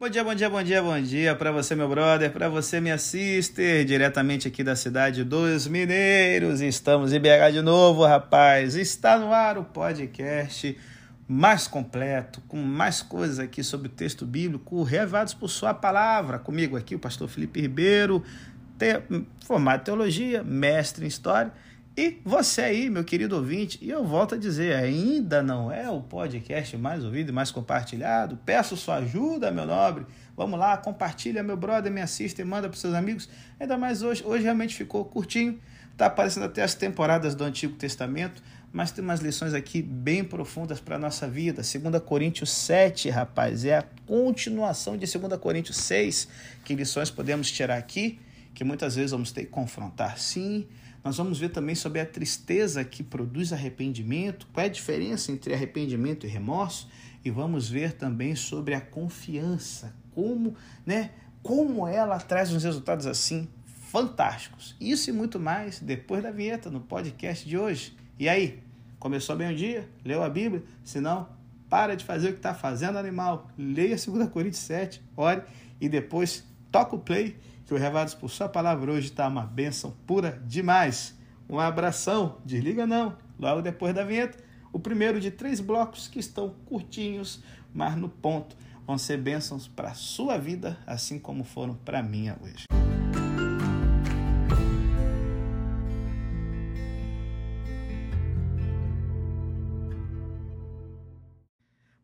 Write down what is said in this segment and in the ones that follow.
Bom dia, bom dia, bom dia, bom dia para você, meu brother, para você, minha sister, diretamente aqui da cidade dos Mineiros. Estamos em BH de novo, rapaz. Está no ar o podcast mais completo, com mais coisas aqui sobre o texto bíblico, revados por sua palavra. Comigo aqui, o pastor Felipe Ribeiro, te... formado em teologia, mestre em história e você aí, meu querido ouvinte, e eu volto a dizer, ainda não é o podcast mais ouvido e mais compartilhado? Peço sua ajuda, meu nobre. Vamos lá, compartilha, meu brother, me assista e manda para seus amigos. Ainda mais hoje, hoje realmente ficou curtinho. Tá aparecendo até as temporadas do Antigo Testamento, mas tem umas lições aqui bem profundas para a nossa vida. 2 Coríntios 7, rapaz, é a continuação de 2 Coríntios 6. Que lições podemos tirar aqui? Que muitas vezes vamos ter que confrontar, sim, nós vamos ver também sobre a tristeza que produz arrependimento, qual é a diferença entre arrependimento e remorso, e vamos ver também sobre a confiança, como, né, como ela traz uns resultados assim fantásticos. Isso e muito mais depois da vinheta no podcast de hoje. E aí, começou bem o dia? Leu a Bíblia? Se não, para de fazer o que está fazendo, animal. Leia 2 Coríntios 7, ore e depois toca o play que o Revados por Sua Palavra hoje está uma bênção pura demais. Um abração, desliga não, logo depois da vinheta. O primeiro de três blocos que estão curtinhos, mas no ponto. Vão ser bênçãos para a sua vida, assim como foram para a minha hoje.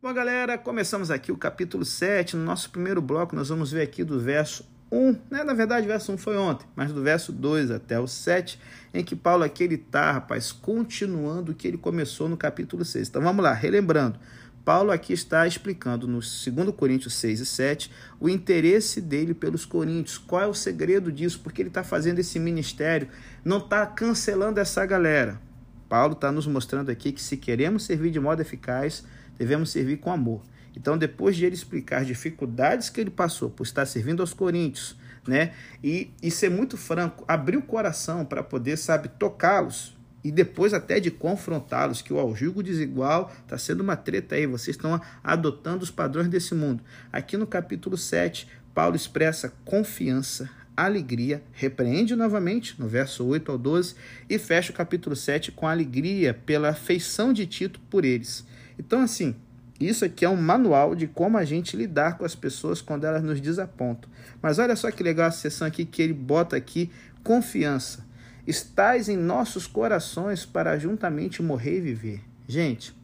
Bom, galera, começamos aqui o capítulo 7. No nosso primeiro bloco, nós vamos ver aqui do verso 1, né? na verdade o verso 1 foi ontem, mas do verso 2 até o 7, em que Paulo aqui ele está, rapaz, continuando o que ele começou no capítulo 6. Então vamos lá, relembrando. Paulo aqui está explicando no 2 Coríntios 6 e 7 o interesse dele pelos coríntios. Qual é o segredo disso? Porque ele está fazendo esse ministério, não está cancelando essa galera. Paulo está nos mostrando aqui que se queremos servir de modo eficaz, devemos servir com amor. Então, depois de ele explicar as dificuldades que ele passou por estar servindo aos coríntios, né? E, e ser muito franco, abrir o coração para poder, sabe, tocá-los e depois até de confrontá-los, que o aljugo desigual está sendo uma treta aí, vocês estão adotando os padrões desse mundo. Aqui no capítulo 7, Paulo expressa confiança, alegria, repreende novamente no verso 8 ao 12 e fecha o capítulo 7 com alegria pela afeição de Tito por eles. Então, assim, isso aqui é um manual de como a gente lidar com as pessoas quando elas nos desapontam. Mas olha só que legal a sessão aqui que ele bota aqui confiança. Estais em nossos corações para juntamente morrer e viver. Gente,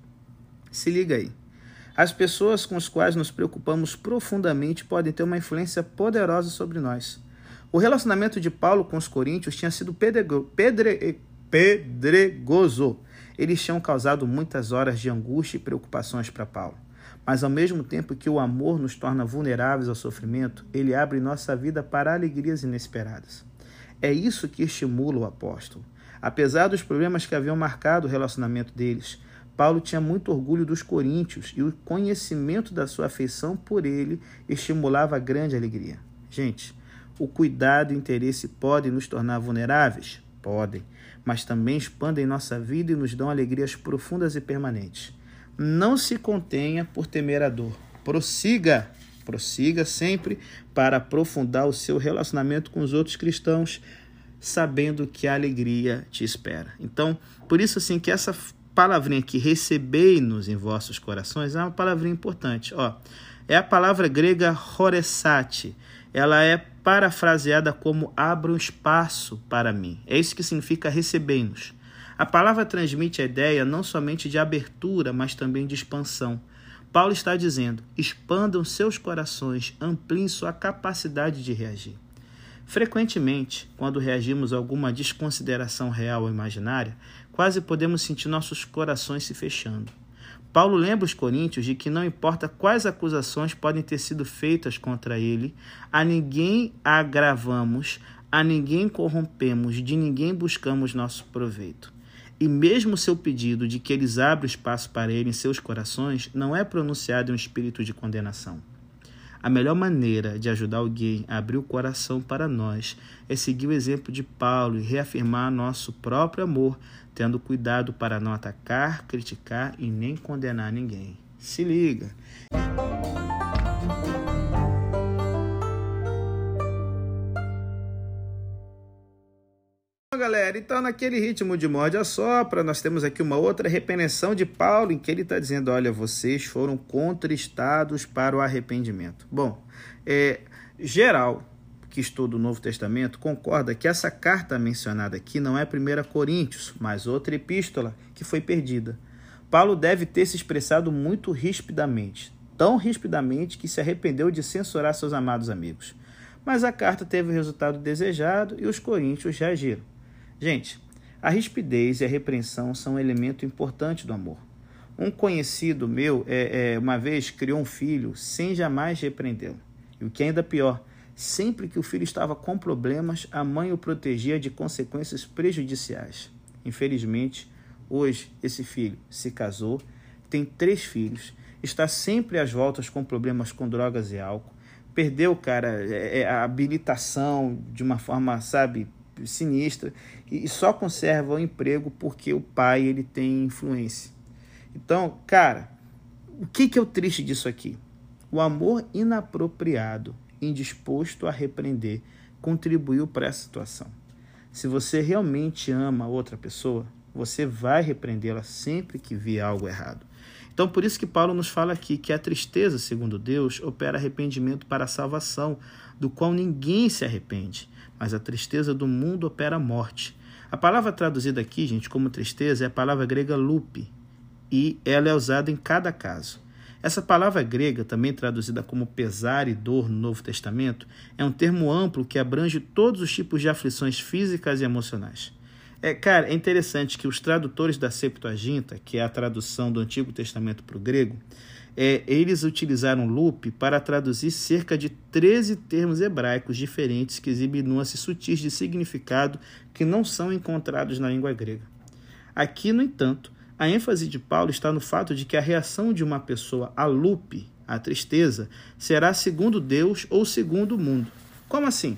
se liga aí. As pessoas com as quais nos preocupamos profundamente podem ter uma influência poderosa sobre nós. O relacionamento de Paulo com os coríntios tinha sido pedrego, pedre, pedregoso eles tinham causado muitas horas de angústia e preocupações para Paulo. Mas ao mesmo tempo que o amor nos torna vulneráveis ao sofrimento, ele abre nossa vida para alegrias inesperadas. É isso que estimula o apóstolo. Apesar dos problemas que haviam marcado o relacionamento deles, Paulo tinha muito orgulho dos coríntios e o conhecimento da sua afeição por ele estimulava grande alegria. Gente, o cuidado e interesse podem nos tornar vulneráveis? Podem mas também expandem nossa vida e nos dão alegrias profundas e permanentes. Não se contenha por temer a dor. Prossiga, prossiga sempre para aprofundar o seu relacionamento com os outros cristãos, sabendo que a alegria te espera. Então, por isso assim que essa palavrinha aqui, recebei-nos em vossos corações, é uma palavrinha importante. Ó, é a palavra grega horesate. Ela é parafraseada como abra um espaço para mim. É isso que significa recebemos. A palavra transmite a ideia não somente de abertura, mas também de expansão. Paulo está dizendo: expandam seus corações, ampliem sua capacidade de reagir. Frequentemente, quando reagimos a alguma desconsideração real ou imaginária, quase podemos sentir nossos corações se fechando. Paulo lembra os coríntios de que não importa quais acusações podem ter sido feitas contra ele, a ninguém agravamos, a ninguém corrompemos, de ninguém buscamos nosso proveito. E mesmo seu pedido de que eles abram espaço para ele em seus corações não é pronunciado em um espírito de condenação. A melhor maneira de ajudar alguém a abrir o coração para nós é seguir o exemplo de Paulo e reafirmar nosso próprio amor, tendo cuidado para não atacar, criticar e nem condenar ninguém. Se liga! Galera, então naquele ritmo de morde a sopra, nós temos aqui uma outra repreensão de Paulo, em que ele está dizendo: olha, vocês foram contristados para o arrependimento. Bom, é, geral que estuda o Novo Testamento concorda que essa carta mencionada aqui não é 1 Coríntios, mas outra epístola que foi perdida. Paulo deve ter se expressado muito rispidamente, tão rispidamente que se arrependeu de censurar seus amados amigos. Mas a carta teve o resultado desejado e os coríntios reagiram. Gente, a rispidez e a repreensão são um elemento importante do amor. Um conhecido meu, é, é, uma vez, criou um filho sem jamais repreendê-lo. E o que é ainda pior, sempre que o filho estava com problemas, a mãe o protegia de consequências prejudiciais. Infelizmente, hoje esse filho se casou, tem três filhos, está sempre às voltas com problemas com drogas e álcool, perdeu, cara, é, é, a habilitação de uma forma, sabe, sinistra e só conserva o emprego porque o pai ele tem influência. Então, cara, o que, que é o triste disso aqui? O amor inapropriado, indisposto a repreender, contribuiu para essa situação. Se você realmente ama outra pessoa, você vai repreendê-la sempre que vir algo errado. Então, por isso que Paulo nos fala aqui que a tristeza, segundo Deus, opera arrependimento para a salvação, do qual ninguém se arrepende, mas a tristeza do mundo opera a morte. A palavra traduzida aqui, gente, como tristeza é a palavra grega lupe, e ela é usada em cada caso. Essa palavra grega, também traduzida como pesar e dor no Novo Testamento, é um termo amplo que abrange todos os tipos de aflições físicas e emocionais. É, cara, é interessante que os tradutores da Septuaginta, que é a tradução do Antigo Testamento para o grego, é, eles utilizaram loop para traduzir cerca de 13 termos hebraicos diferentes que exibem nuances sutis de significado que não são encontrados na língua grega. Aqui, no entanto, a ênfase de Paulo está no fato de que a reação de uma pessoa a loop, a tristeza, será segundo Deus ou segundo o mundo. Como assim?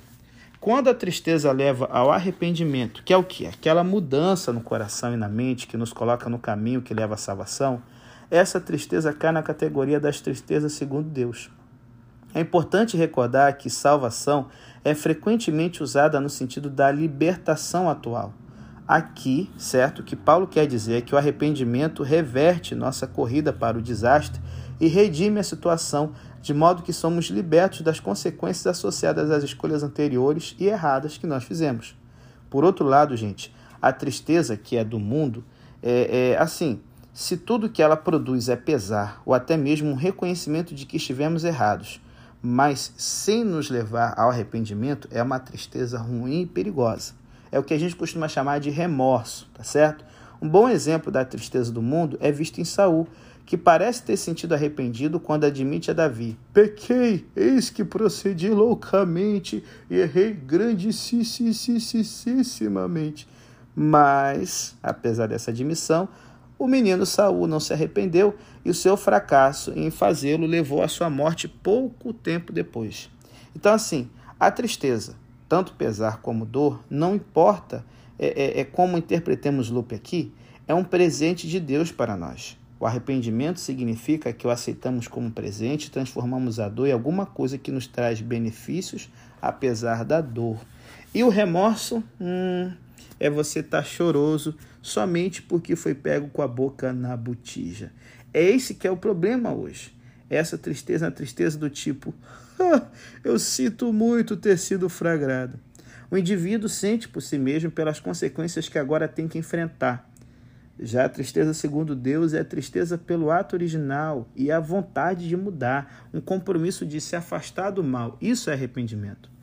Quando a tristeza leva ao arrependimento, que é o que? Aquela mudança no coração e na mente que nos coloca no caminho que leva à salvação, essa tristeza cai na categoria das tristezas segundo Deus. É importante recordar que salvação é frequentemente usada no sentido da libertação atual. Aqui, certo, que Paulo quer dizer é que o arrependimento reverte nossa corrida para o desastre e redime a situação, de modo que somos libertos das consequências associadas às escolhas anteriores e erradas que nós fizemos. Por outro lado, gente, a tristeza que é do mundo é, é assim: se tudo que ela produz é pesar ou até mesmo um reconhecimento de que estivemos errados, mas sem nos levar ao arrependimento, é uma tristeza ruim e perigosa. É o que a gente costuma chamar de remorso, tá certo? Um bom exemplo da tristeza do mundo é visto em Saul, que parece ter sentido arrependido quando admite a Davi: Pequei, eis que procedi loucamente e errei grandissimamente. Mas, apesar dessa admissão, o menino Saul não se arrependeu e o seu fracasso em fazê-lo levou à sua morte pouco tempo depois. Então, assim, a tristeza, tanto pesar como dor, não importa é, é, é como interpretemos Lupe aqui, é um presente de Deus para nós. O arrependimento significa que o aceitamos como presente transformamos a dor em alguma coisa que nos traz benefícios, apesar da dor. E o remorso hum, é você estar tá choroso somente porque foi pego com a boca na botija. É esse que é o problema hoje. Essa tristeza, a tristeza do tipo, eu sinto muito ter sido flagrado. O indivíduo sente por si mesmo pelas consequências que agora tem que enfrentar. Já a tristeza segundo Deus é a tristeza pelo ato original e a vontade de mudar, um compromisso de se afastar do mal. Isso é arrependimento.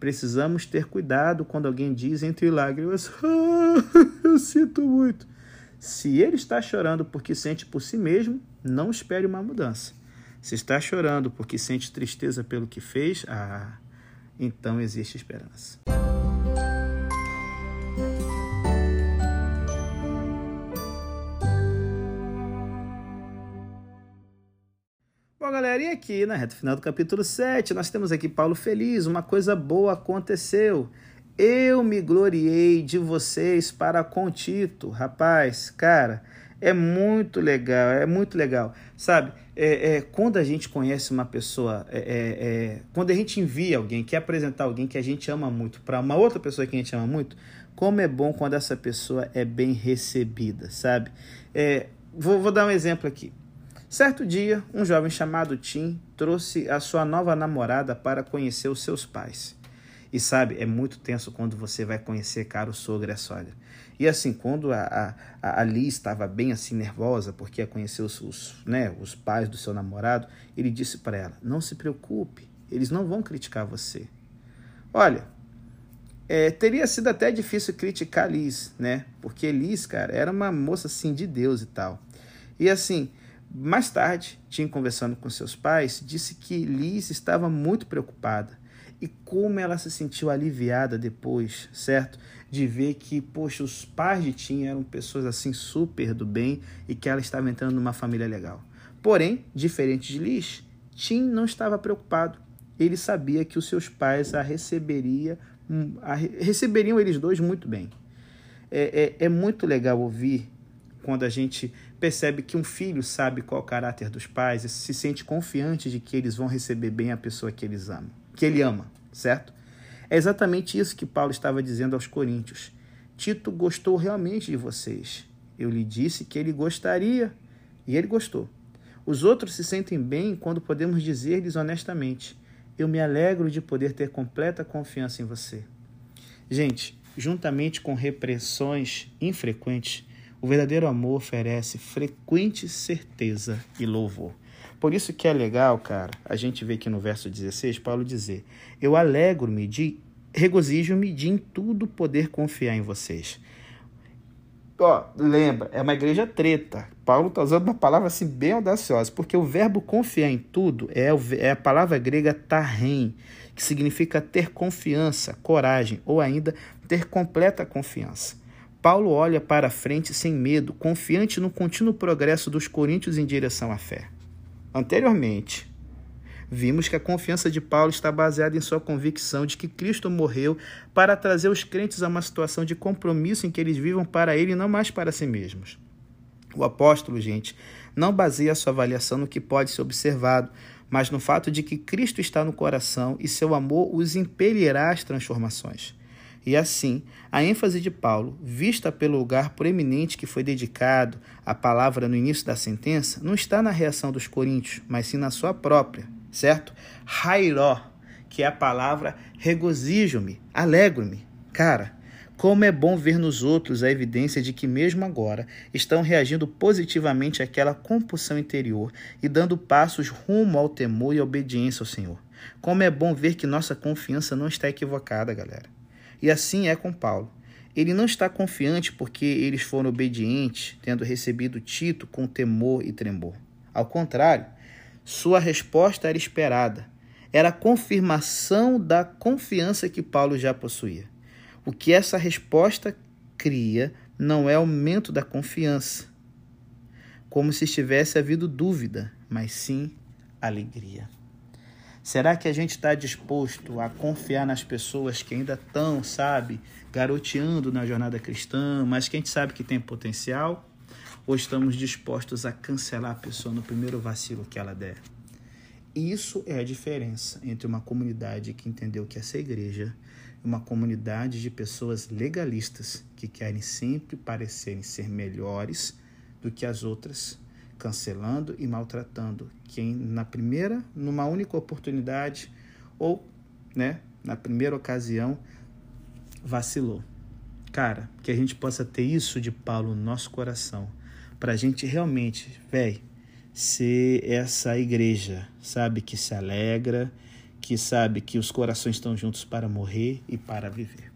Precisamos ter cuidado quando alguém diz entre lágrimas: ah, Eu sinto muito. Se ele está chorando porque sente por si mesmo, não espere uma mudança. Se está chorando porque sente tristeza pelo que fez, ah, então existe esperança. Galera, e aqui na reta final do capítulo 7, nós temos aqui Paulo feliz, uma coisa boa aconteceu. Eu me gloriei de vocês para com Tito. Rapaz, cara, é muito legal, é muito legal. Sabe, é, é quando a gente conhece uma pessoa, é, é, é quando a gente envia alguém, quer apresentar alguém que a gente ama muito para uma outra pessoa que a gente ama muito, Como é bom quando essa pessoa é bem recebida, sabe? É, vou, vou dar um exemplo aqui. Certo dia, um jovem chamado Tim trouxe a sua nova namorada para conhecer os seus pais. E sabe, é muito tenso quando você vai conhecer cara o sogro e a sogra. E assim, quando a, a, a Liz estava bem assim nervosa porque ia conhecer os, os, né, os pais do seu namorado, ele disse para ela: Não se preocupe, eles não vão criticar você. Olha, é, teria sido até difícil criticar Liz, né? Porque Liz, cara, era uma moça assim de Deus e tal. E assim, mais tarde, Tim conversando com seus pais, disse que Liz estava muito preocupada. E como ela se sentiu aliviada depois, certo? De ver que, poxa, os pais de Tim eram pessoas assim super do bem e que ela estava entrando numa família legal. Porém, diferente de Liz, Tim não estava preocupado. Ele sabia que os seus pais a, receberia, a, receberiam eles dois muito bem. É, é, é muito legal ouvir quando a gente percebe que um filho sabe qual é o caráter dos pais e se sente confiante de que eles vão receber bem a pessoa que eles amam, que ele ama, certo? É exatamente isso que Paulo estava dizendo aos coríntios. Tito gostou realmente de vocês. Eu lhe disse que ele gostaria e ele gostou. Os outros se sentem bem quando podemos dizer-lhes honestamente: Eu me alegro de poder ter completa confiança em você. Gente, juntamente com repressões infrequentes, o verdadeiro amor oferece frequente certeza e louvor. Por isso que é legal, cara, a gente vê aqui no verso 16, Paulo dizer: Eu alegro-me de, regozijo-me de em tudo poder confiar em vocês. Ó, lembra, é uma igreja treta. Paulo está usando uma palavra assim bem audaciosa, porque o verbo confiar em tudo é, é a palavra grega tarrem, que significa ter confiança, coragem, ou ainda ter completa confiança. Paulo olha para frente sem medo, confiante no contínuo progresso dos coríntios em direção à fé. Anteriormente, vimos que a confiança de Paulo está baseada em sua convicção de que Cristo morreu para trazer os crentes a uma situação de compromisso em que eles vivam para ele e não mais para si mesmos. O apóstolo, gente, não baseia sua avaliação no que pode ser observado, mas no fato de que Cristo está no coração e seu amor os impelirá às transformações. E assim, a ênfase de Paulo, vista pelo lugar proeminente que foi dedicado à palavra no início da sentença, não está na reação dos coríntios, mas sim na sua própria, certo? Rairó, que é a palavra regozijo-me, alegro-me. Cara, como é bom ver nos outros a evidência de que, mesmo agora, estão reagindo positivamente àquela compulsão interior e dando passos rumo ao temor e à obediência ao Senhor. Como é bom ver que nossa confiança não está equivocada, galera. E assim é com Paulo. Ele não está confiante porque eles foram obedientes, tendo recebido Tito com temor e tremor. Ao contrário, sua resposta era esperada. Era a confirmação da confiança que Paulo já possuía. O que essa resposta cria não é aumento da confiança, como se estivesse havido dúvida, mas sim alegria. Será que a gente está disposto a confiar nas pessoas que ainda estão, sabe, garoteando na jornada cristã, mas que a gente sabe que tem potencial? Ou estamos dispostos a cancelar a pessoa no primeiro vacilo que ela der? Isso é a diferença entre uma comunidade que entendeu que essa igreja e uma comunidade de pessoas legalistas que querem sempre parecerem ser melhores do que as outras cancelando e maltratando quem na primeira, numa única oportunidade ou, né, na primeira ocasião vacilou. Cara, que a gente possa ter isso de Paulo no nosso coração, para a gente realmente, velho, ser essa igreja, sabe, que se alegra, que sabe que os corações estão juntos para morrer e para viver.